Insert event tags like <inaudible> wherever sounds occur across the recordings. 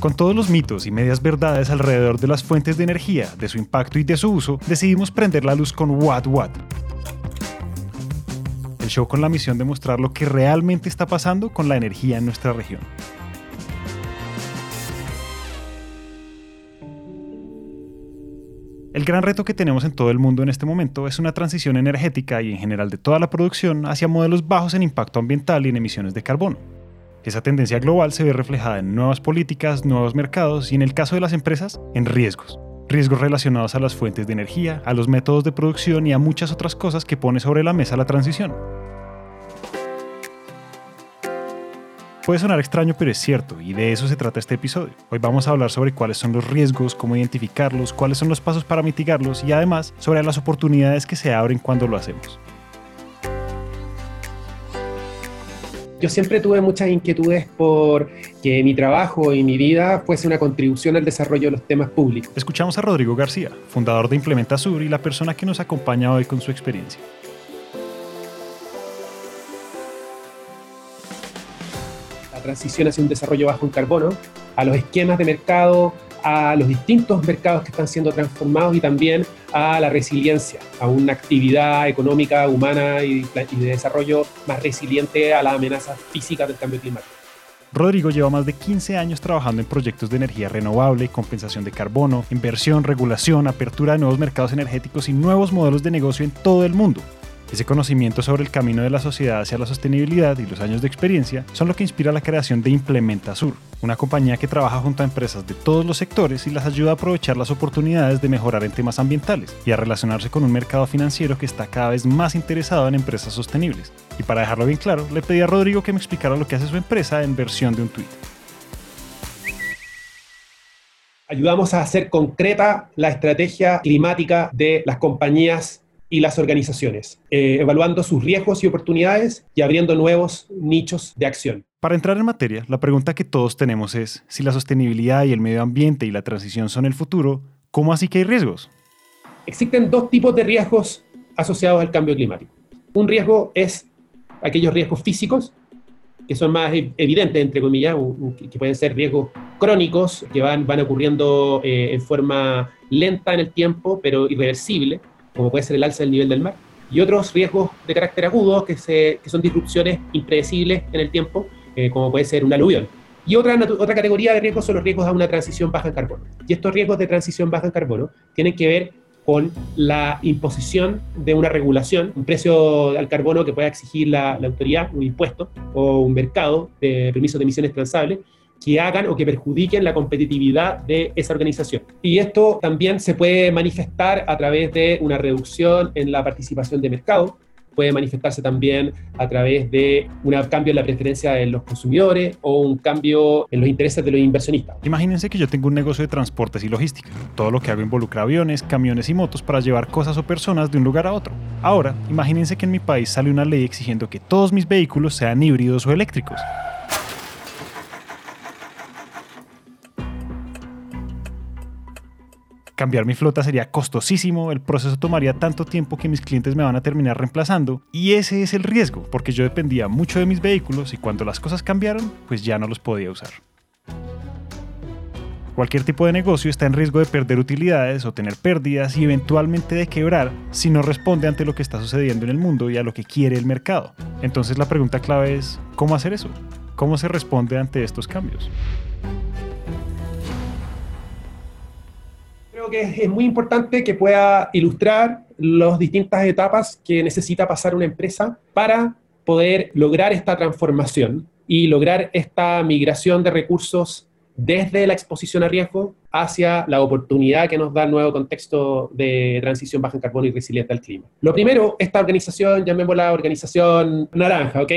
Con todos los mitos y medias verdades alrededor de las fuentes de energía, de su impacto y de su uso, decidimos prender la luz con What What. El show con la misión de mostrar lo que realmente está pasando con la energía en nuestra región. El gran reto que tenemos en todo el mundo en este momento es una transición energética y en general de toda la producción hacia modelos bajos en impacto ambiental y en emisiones de carbono. Esa tendencia global se ve reflejada en nuevas políticas, nuevos mercados y en el caso de las empresas, en riesgos. Riesgos relacionados a las fuentes de energía, a los métodos de producción y a muchas otras cosas que pone sobre la mesa la transición. Puede sonar extraño, pero es cierto, y de eso se trata este episodio. Hoy vamos a hablar sobre cuáles son los riesgos, cómo identificarlos, cuáles son los pasos para mitigarlos y además sobre las oportunidades que se abren cuando lo hacemos. Yo siempre tuve muchas inquietudes por que mi trabajo y mi vida fuese una contribución al desarrollo de los temas públicos. Escuchamos a Rodrigo García, fundador de Implementa Sur y la persona que nos acompaña hoy con su experiencia. transición hacia un desarrollo bajo en carbono, a los esquemas de mercado, a los distintos mercados que están siendo transformados y también a la resiliencia, a una actividad económica, humana y, de desarrollo más resiliente a las amenazas físicas del cambio climático. Rodrigo lleva más de 15 años trabajando en proyectos de energía renovable, compensación de carbono, inversión, regulación, apertura de nuevos mercados energéticos y nuevos modelos de negocio en todo el mundo. Ese conocimiento sobre el camino de la sociedad hacia la sostenibilidad y los años de experiencia son lo que inspira la creación de Implementa Sur, una compañía que trabaja junto a empresas de todos los sectores y las ayuda a aprovechar las oportunidades de mejorar en temas ambientales y a relacionarse con un mercado financiero que está cada vez más interesado en empresas sostenibles. Y para dejarlo bien claro, le pedí a Rodrigo que me explicara lo que hace su empresa en versión de un tweet. Ayudamos a hacer concreta la estrategia climática de las compañías y las organizaciones, eh, evaluando sus riesgos y oportunidades y abriendo nuevos nichos de acción. Para entrar en materia, la pregunta que todos tenemos es, si la sostenibilidad y el medio ambiente y la transición son el futuro, ¿cómo así que hay riesgos? Existen dos tipos de riesgos asociados al cambio climático. Un riesgo es aquellos riesgos físicos, que son más evidentes, entre comillas, que pueden ser riesgos crónicos, que van, van ocurriendo eh, en forma lenta en el tiempo, pero irreversible como puede ser el alza del nivel del mar, y otros riesgos de carácter agudo, que, se, que son disrupciones impredecibles en el tiempo, eh, como puede ser un aluvión. Y otra, otra categoría de riesgos son los riesgos a una transición baja en carbono. Y estos riesgos de transición baja en carbono tienen que ver con la imposición de una regulación, un precio al carbono que pueda exigir la, la autoridad, un impuesto o un mercado de permisos de emisiones transables, que hagan o que perjudiquen la competitividad de esa organización. Y esto también se puede manifestar a través de una reducción en la participación de mercado, puede manifestarse también a través de un cambio en la preferencia de los consumidores o un cambio en los intereses de los inversionistas. Imagínense que yo tengo un negocio de transportes y logística. Todo lo que hago involucra aviones, camiones y motos para llevar cosas o personas de un lugar a otro. Ahora, imagínense que en mi país sale una ley exigiendo que todos mis vehículos sean híbridos o eléctricos. Cambiar mi flota sería costosísimo, el proceso tomaría tanto tiempo que mis clientes me van a terminar reemplazando y ese es el riesgo, porque yo dependía mucho de mis vehículos y cuando las cosas cambiaron, pues ya no los podía usar. Cualquier tipo de negocio está en riesgo de perder utilidades o tener pérdidas y eventualmente de quebrar si no responde ante lo que está sucediendo en el mundo y a lo que quiere el mercado. Entonces la pregunta clave es, ¿cómo hacer eso? ¿Cómo se responde ante estos cambios? Que es muy importante que pueda ilustrar las distintas etapas que necesita pasar una empresa para poder lograr esta transformación y lograr esta migración de recursos desde la exposición a riesgo hacia la oportunidad que nos da el nuevo contexto de transición baja en carbono y resiliente al clima. Lo primero, esta organización, llamémosla organización naranja, ¿ok?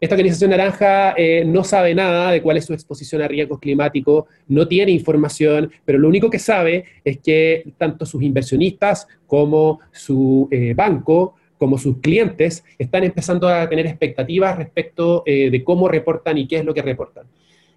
Esta organización naranja eh, no sabe nada de cuál es su exposición a riesgos climáticos, no tiene información, pero lo único que sabe es que tanto sus inversionistas como su eh, banco como sus clientes están empezando a tener expectativas respecto eh, de cómo reportan y qué es lo que reportan.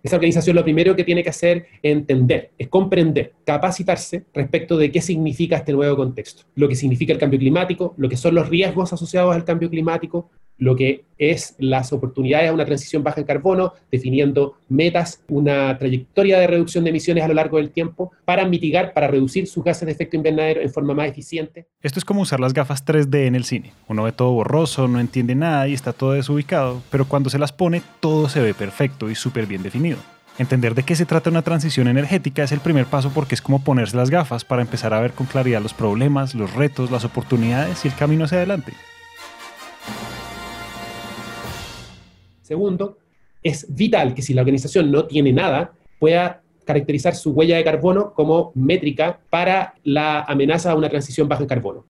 Esa organización lo primero que tiene que hacer es entender, es comprender, capacitarse respecto de qué significa este nuevo contexto, lo que significa el cambio climático, lo que son los riesgos asociados al cambio climático, lo que es las oportunidades a una transición baja en carbono, definiendo metas, una trayectoria de reducción de emisiones a lo largo del tiempo para mitigar, para reducir sus gases de efecto invernadero en forma más eficiente. Esto es como usar las gafas 3D en el cine. Uno ve todo borroso, no entiende nada y está todo desubicado, pero cuando se las pone todo se ve perfecto y súper bien definido. Entender de qué se trata una transición energética es el primer paso porque es como ponerse las gafas para empezar a ver con claridad los problemas, los retos, las oportunidades y el camino hacia adelante. Segundo, es vital que si la organización no tiene nada, pueda caracterizar su huella de carbono como métrica para la amenaza a una transición baja en carbono.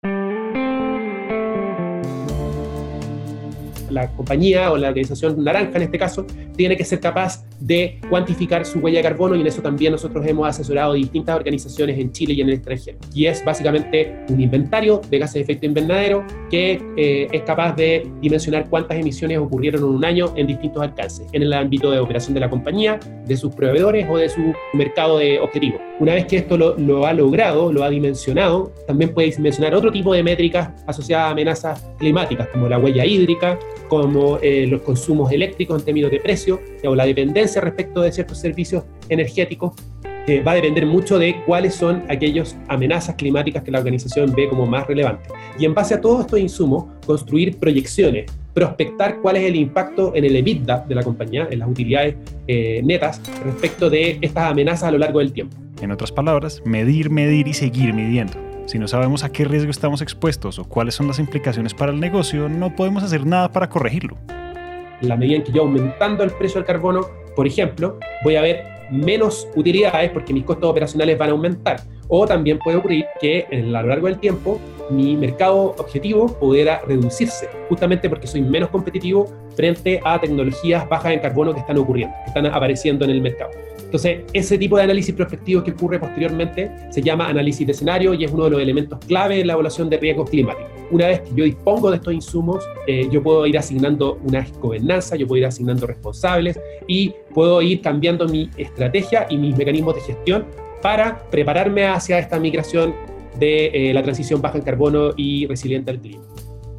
La compañía o la organización naranja en este caso tiene que ser capaz de cuantificar su huella de carbono y en eso también nosotros hemos asesorado distintas organizaciones en Chile y en el extranjero. Y es básicamente un inventario de gases de efecto invernadero que eh, es capaz de dimensionar cuántas emisiones ocurrieron en un año en distintos alcances, en el ámbito de operación de la compañía, de sus proveedores o de su mercado de objetivo. Una vez que esto lo, lo ha logrado, lo ha dimensionado, también puede dimensionar otro tipo de métricas asociadas a amenazas climáticas, como la huella hídrica, como eh, los consumos eléctricos en términos de precio o la dependencia respecto de ciertos servicios energéticos, eh, va a depender mucho de cuáles son aquellas amenazas climáticas que la organización ve como más relevantes. Y en base a todos estos insumos, construir proyecciones, prospectar cuál es el impacto en el EBITDA de la compañía, en las utilidades eh, netas, respecto de estas amenazas a lo largo del tiempo. En otras palabras, medir, medir y seguir midiendo. Si no sabemos a qué riesgo estamos expuestos o cuáles son las implicaciones para el negocio, no podemos hacer nada para corregirlo. En la medida en que yo aumentando el precio del carbono, por ejemplo, voy a ver menos utilidades porque mis costos operacionales van a aumentar. O también puede ocurrir que a lo largo del tiempo mi mercado objetivo pudiera reducirse, justamente porque soy menos competitivo frente a tecnologías bajas en carbono que están ocurriendo, que están apareciendo en el mercado. Entonces, ese tipo de análisis prospectivo que ocurre posteriormente se llama análisis de escenario y es uno de los elementos clave en la evaluación de riesgos climáticos. Una vez que yo dispongo de estos insumos, eh, yo puedo ir asignando una gobernanza, yo puedo ir asignando responsables y puedo ir cambiando mi estrategia y mis mecanismos de gestión para prepararme hacia esta migración de eh, la transición baja en carbono y resiliente al clima.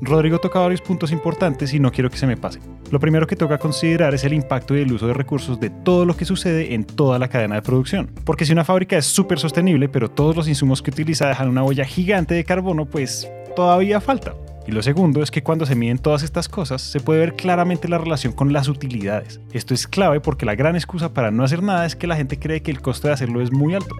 Rodrigo toca varios puntos importantes y no quiero que se me pase. Lo primero que toca considerar es el impacto y el uso de recursos de todo lo que sucede en toda la cadena de producción. Porque si una fábrica es súper sostenible, pero todos los insumos que utiliza dejan una olla gigante de carbono, pues todavía falta. Y lo segundo es que cuando se miden todas estas cosas, se puede ver claramente la relación con las utilidades. Esto es clave porque la gran excusa para no hacer nada es que la gente cree que el costo de hacerlo es muy alto.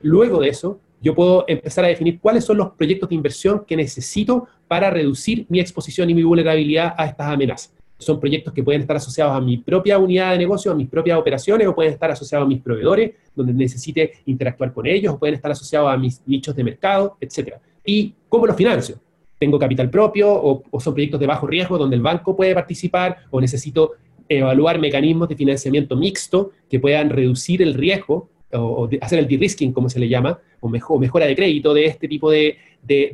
Luego de eso, yo puedo empezar a definir cuáles son los proyectos de inversión que necesito para reducir mi exposición y mi vulnerabilidad a estas amenazas. Son proyectos que pueden estar asociados a mi propia unidad de negocio, a mis propias operaciones, o pueden estar asociados a mis proveedores, donde necesite interactuar con ellos, o pueden estar asociados a mis nichos de mercado, etc. ¿Y cómo los financio? ¿Tengo capital propio o, o son proyectos de bajo riesgo donde el banco puede participar o necesito evaluar mecanismos de financiamiento mixto que puedan reducir el riesgo o, hacer el de-risking, como se le llama, o, mejor, mejora de crédito de este tipo de,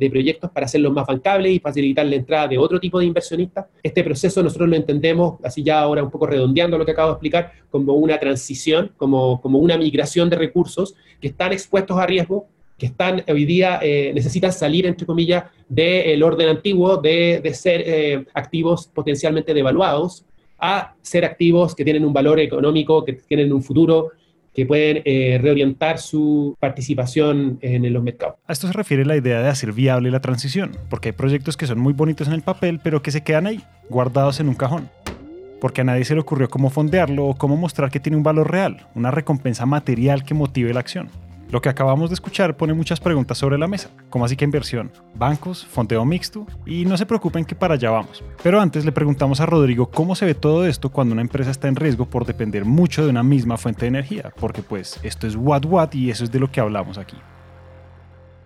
proyectos para hacerlos más bancables y facilitar la entrada de otro tipo de inversionistas. Este proceso nosotros lo entendemos, así ya ahora un poco redondeando lo que acabo de explicar, como una transición, como, como una migración de recursos que están expuestos a riesgo, que están hoy día, eh, necesitan salir, entre comillas, del orden antiguo de, de ser eh, activos potencialmente devaluados a ser activos que tienen un valor económico, que tienen un futuro que pueden eh, reorientar su participación en los mercados. A esto se refiere la idea de hacer viable la transición, porque hay proyectos que son muy bonitos en el papel, pero que se quedan ahí, guardados en un cajón. Porque a nadie se le ocurrió cómo fondearlo o cómo mostrar que tiene un valor real, una recompensa material que motive la acción. Lo que acabamos de escuchar pone muchas preguntas sobre la mesa, como así que inversión, bancos, fondeo mixto, y no se preocupen que para allá vamos. Pero antes le preguntamos a Rodrigo cómo se ve todo esto cuando una empresa está en riesgo por depender mucho de una misma fuente de energía, porque pues esto es what what y eso es de lo que hablamos aquí.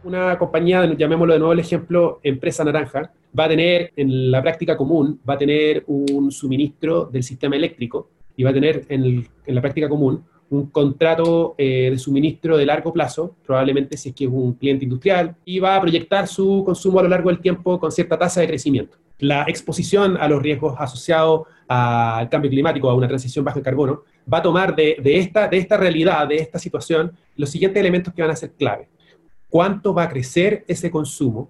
Una compañía, llamémoslo de nuevo el ejemplo, empresa naranja, va a tener en la práctica común, va a tener un suministro del sistema eléctrico y va a tener en, en la práctica común un contrato eh, de suministro de largo plazo, probablemente si es que es un cliente industrial, y va a proyectar su consumo a lo largo del tiempo con cierta tasa de crecimiento. La exposición a los riesgos asociados al cambio climático, a una transición baja en carbono, va a tomar de, esta, de esta realidad, de esta situación, los siguientes elementos que van a ser clave. ¿Cuánto va a crecer ese consumo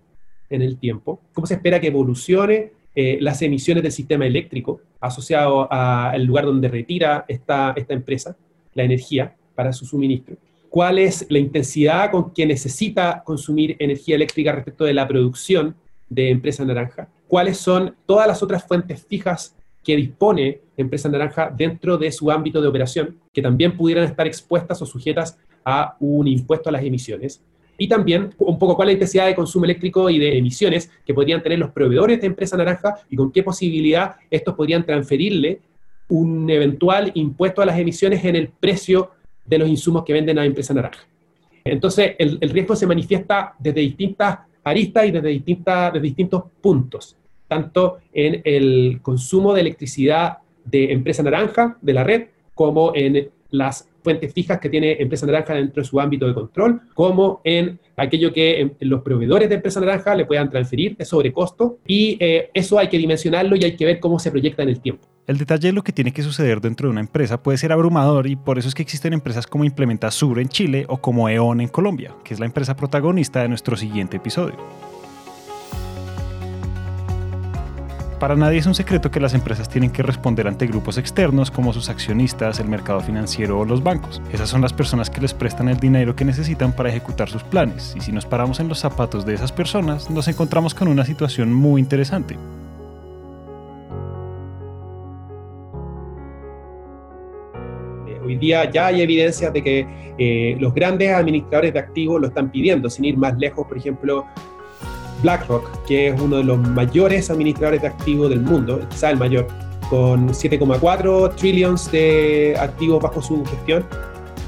en el tiempo? ¿Cómo se espera que evolucione eh, las emisiones del sistema eléctrico asociado al lugar donde retira esta, esta empresa la energía para su suministro, cuál es la intensidad con que necesita consumir energía eléctrica respecto de la producción de Empresa Naranja, cuáles son todas las otras fuentes fijas que dispone Empresa Naranja dentro de su ámbito de operación, que también pudieran estar expuestas o sujetas a un impuesto a las emisiones, y también un poco cuál es la intensidad de consumo eléctrico y de emisiones que podrían tener los proveedores de empresa naranja y con qué posibilidad estos podrían transferirle un eventual impuesto a las emisiones en el precio de los insumos que venden a empresa naranja. Entonces, el, riesgo se manifiesta desde distintas aristas y desde, distintos puntos, tanto en el consumo de electricidad de empresa naranja, de la red, como en las fuentes fijas que tiene Empresa Naranja dentro de su ámbito de control, como en aquello que em, los proveedores de Empresa Naranja le puedan transferir de sobrecosto y eh, eso hay que dimensionarlo y hay que ver cómo se proyecta en el tiempo. El detalle de lo que tiene que suceder dentro de una empresa puede ser abrumador y por eso es que existen empresas como Implementa Sur en Chile o como E.ON en Colombia, que es la empresa protagonista de nuestro siguiente episodio. Para nadie es un secreto que las empresas tienen que responder ante grupos externos como sus accionistas, el mercado financiero o los bancos. Esas son las personas que les prestan el dinero que necesitan para ejecutar sus planes, y si nos paramos en los zapatos de esas personas, nos encontramos con una situación muy interesante. Hoy día ya hay evidencias de que eh, los grandes administradores de activos lo están pidiendo, sin ir más lejos, por ejemplo, BlackRock, que es uno de los mayores administradores de activos del mundo, quizá el mayor, con 7,4 trillions de activos bajo su gestión,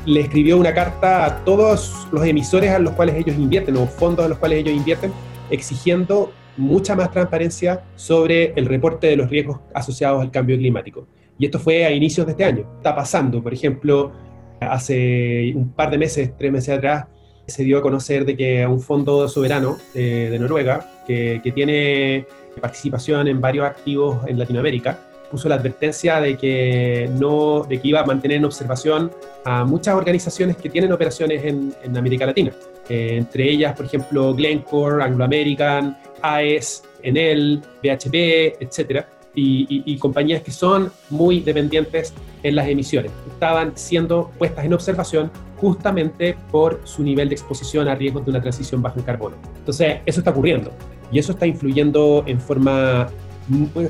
le escribió una carta a todos los emisores a los cuales ellos invierten, o fondos a los cuales ellos invierten, exigiendo mucha más transparencia sobre el reporte de los riesgos asociados al cambio climático. Y esto fue a inicios de este año. Está pasando, por ejemplo, hace un par de meses, tres meses atrás, se dio a conocer de que un fondo soberano eh, de Noruega, que, que, tiene participación en varios activos en Latinoamérica, puso la advertencia de que, no, de que iba a mantener en observación a muchas organizaciones que tienen operaciones en, en América Latina. Eh, entre ellas, por ejemplo, Glencore, Anglo American, AES, Enel, BHP, etcétera y, compañías que son muy dependientes en las emisiones. Estaban siendo puestas en observación justamente por su nivel de exposición a riesgos de una transición baja en carbono. Entonces, eso está ocurriendo y eso está influyendo en forma,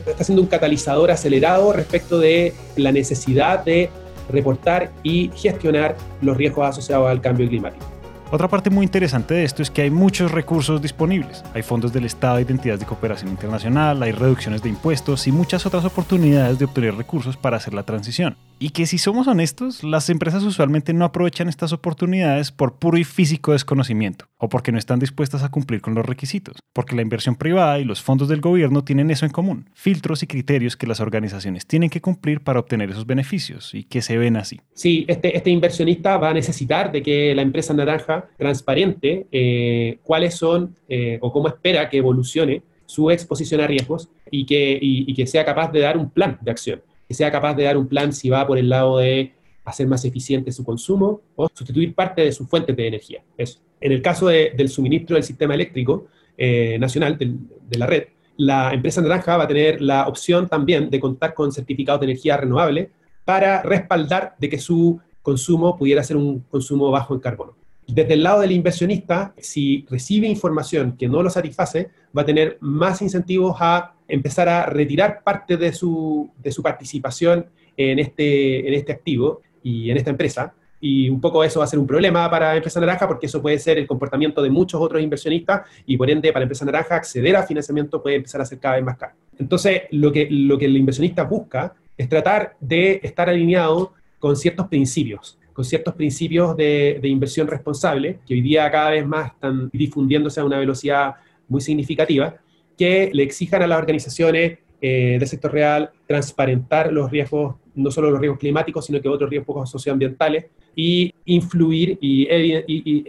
está siendo un catalizador acelerado respecto de la necesidad de reportar y gestionar los riesgos asociados al cambio climático. Otra parte muy interesante de esto es que hay muchos recursos disponibles. Hay fondos del Estado y de entidades de cooperación internacional, hay reducciones de impuestos y muchas otras oportunidades de obtener recursos para hacer la transición. Y que si somos honestos, las empresas usualmente no aprovechan estas oportunidades por puro y físico desconocimiento, o porque no están dispuestas a cumplir con los requisitos, porque la inversión privada y los fondos del gobierno tienen eso en común, filtros y criterios que las organizaciones tienen que cumplir para obtener esos beneficios y que se ven así. Sí, este, este inversionista va a necesitar de que la empresa naranja transparente eh, cuáles son eh, o cómo espera que evolucione su exposición a riesgos y que, y que sea capaz de dar un plan de acción que sea capaz de dar un plan si va por el lado de hacer más eficiente su consumo o sustituir parte de sus fuentes de energía. En el caso del suministro del sistema eléctrico eh, nacional, de la red, la empresa naranja va a tener la opción también de contar con certificados de energía renovable para respaldar de que su consumo pudiera ser un consumo bajo en carbono. Desde el lado del inversionista, si recibe información que no lo satisface, va a tener más incentivos a empezar a retirar parte de su, de su participación en este, en este activo y en esta empresa. Y un poco eso va a ser un problema para Empresa Naranja porque eso puede ser el comportamiento de muchos otros inversionistas y por ende para Empresa Naranja acceder a financiamiento puede empezar a ser cada vez más caro. Entonces, lo que, lo que el inversionista busca es tratar de estar alineado con ciertos principios con ciertos principios de, inversión responsable, que hoy día cada vez más están difundiéndose a una velocidad muy significativa, que le exijan a las organizaciones eh, del sector real transparentar los riesgos, no solo los riesgos climáticos, sino que otros riesgos socioambientales, y influir y,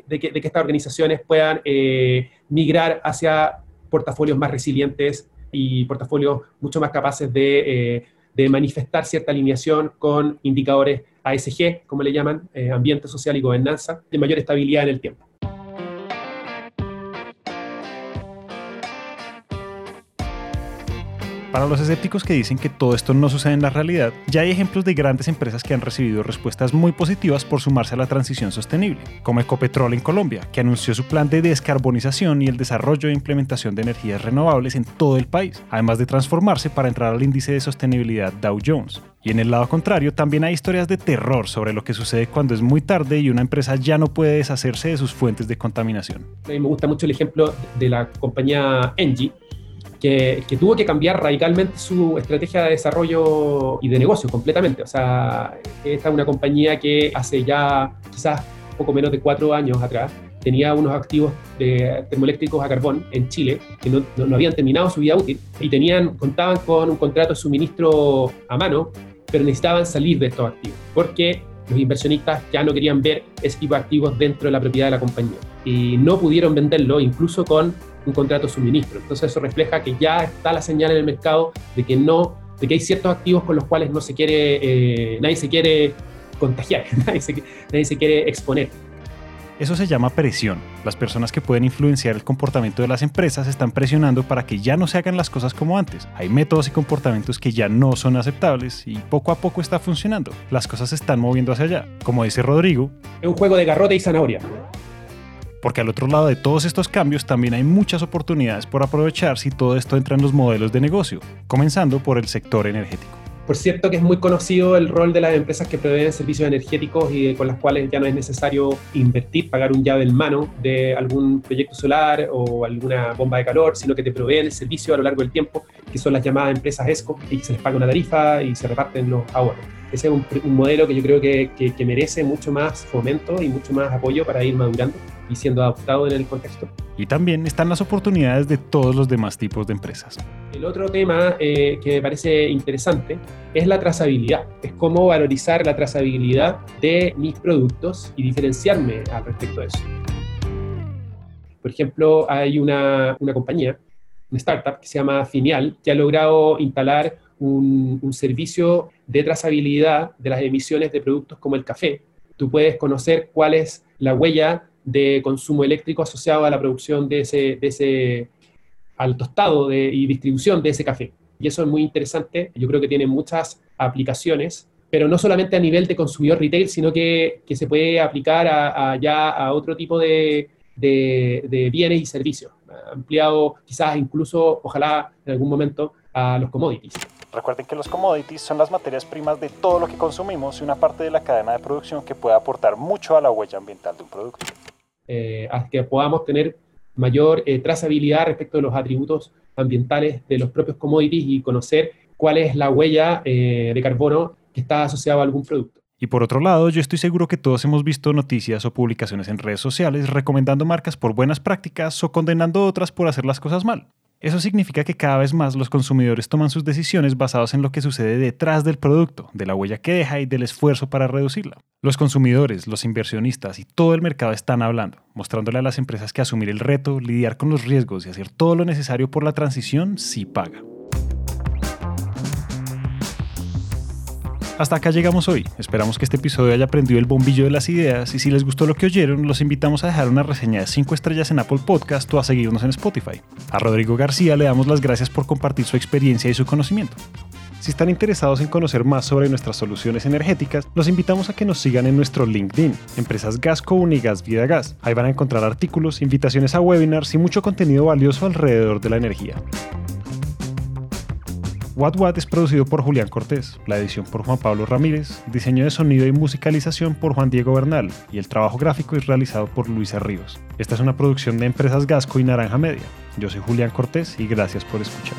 de, que, estas organizaciones puedan eh, migrar hacia portafolios más resilientes y portafolios mucho más capaces de, eh, de manifestar cierta alineación con indicadores ASG, como le llaman, ambiente social y gobernanza, de mayor estabilidad en el tiempo. Para los escépticos que dicen que todo esto no sucede en la realidad, ya hay ejemplos de grandes empresas que han recibido respuestas muy positivas por sumarse a la transición sostenible, como Ecopetrol en Colombia, que anunció su plan de descarbonización y el desarrollo e implementación de energías renovables en todo el país, además de transformarse para entrar al índice de sostenibilidad Dow Jones. Y en el lado contrario, también hay historias de terror sobre lo que sucede cuando es muy tarde y una empresa ya no puede deshacerse de sus fuentes de contaminación. A mí me gusta mucho el ejemplo de la compañía Engie, que, tuvo que cambiar radicalmente su estrategia de desarrollo y de negocio completamente. O sea, esta es una compañía que hace ya quizás poco menos de cuatro años atrás tenía unos activos de termoeléctricos a carbón en Chile que no, no, habían terminado su vida útil y tenían, contaban con un contrato de suministro a mano, pero necesitaban salir de estos activos porque los inversionistas ya no querían ver ese tipo de activos dentro de la propiedad de la compañía y no pudieron venderlo incluso con un contrato de suministro. Entonces eso refleja que ya está la señal en el mercado de que no, de que hay ciertos activos con los cuales no se quiere, eh, nadie se quiere contagiar, <laughs> nadie se, nadie se quiere exponer. Eso se llama presión. Las personas que pueden influenciar el comportamiento de las empresas están presionando para que ya no se hagan las cosas como antes. Hay métodos y comportamientos que ya no son aceptables y poco a poco está funcionando. Las cosas se están moviendo hacia allá. Como dice Rodrigo, es un juego de garrote y zanahoria porque al otro lado de todos estos cambios también hay muchas oportunidades por aprovechar si todo esto entra en los modelos de negocio, comenzando por el sector energético. Por cierto que es muy conocido el rol de las empresas que proveen servicios energéticos y con las cuales ya no es necesario invertir, pagar un llave en mano de algún proyecto solar o alguna bomba de calor, sino que te proveen el servicio a lo largo del tiempo, que son las llamadas empresas ESCO, y se les paga una tarifa y se reparten los ahorros. Ese es un, modelo que yo creo que, que merece mucho más fomento y mucho más apoyo para ir madurando y siendo adaptado en el contexto. Y también están las oportunidades de todos los demás tipos de empresas. El otro tema eh, que me parece interesante es la trazabilidad. Es cómo valorizar la trazabilidad de mis productos y diferenciarme al respecto de eso. Por ejemplo, hay una, una compañía, una startup que se llama Finial, que ha logrado instalar un, un servicio de trazabilidad de las emisiones de productos como el café. Tú puedes conocer cuál es la huella de consumo eléctrico asociado a la producción de ese, de ese al tostado de, y distribución de ese café. Y eso es muy interesante, yo creo que tiene muchas aplicaciones, pero no solamente a nivel de consumidor retail, sino que, que se puede aplicar a, ya a otro tipo de, de, de, bienes y servicios, ampliado quizás incluso, ojalá en algún momento, a los commodities. Recuerden que los commodities son las materias primas de todo lo que consumimos y una parte de la cadena de producción que puede aportar mucho a la huella ambiental de un producto eh, a que podamos tener mayor eh, trazabilidad respecto de los atributos ambientales de los propios commodities y conocer cuál es la huella eh, de carbono que está asociada a algún producto. Y por otro lado, yo estoy seguro que todos hemos visto noticias o publicaciones en redes sociales recomendando marcas por buenas prácticas o condenando otras por hacer las cosas mal. Eso significa que cada vez más los consumidores toman sus decisiones basadas en lo que sucede detrás del producto, de la huella que deja y del esfuerzo para reducirla. Los consumidores, los inversionistas y todo el mercado están hablando, mostrándole a las empresas que asumir el reto, lidiar con los riesgos y hacer todo lo necesario por la transición sí paga. Hasta acá llegamos hoy. Esperamos que este episodio haya prendido el bombillo de las ideas y si les gustó lo que oyeron, los invitamos a dejar una reseña de 5 estrellas en Apple Podcast o a seguirnos en Spotify. A Rodrigo García le damos las gracias por compartir su experiencia y su conocimiento. Si están interesados en conocer más sobre nuestras soluciones energéticas, los invitamos a que nos sigan en nuestro LinkedIn, Empresas Gasco Unigas Vida Gas. Ahí van a encontrar artículos, invitaciones a webinars y mucho contenido valioso alrededor de la energía. What What es producido por Julián Cortés, la edición por Juan Pablo Ramírez, diseño de sonido y musicalización por Juan Diego Bernal y el trabajo gráfico es realizado por Luisa Ríos. Esta es una producción de Empresas Gasco y Naranja Media. Yo soy Julián Cortés y gracias por escuchar.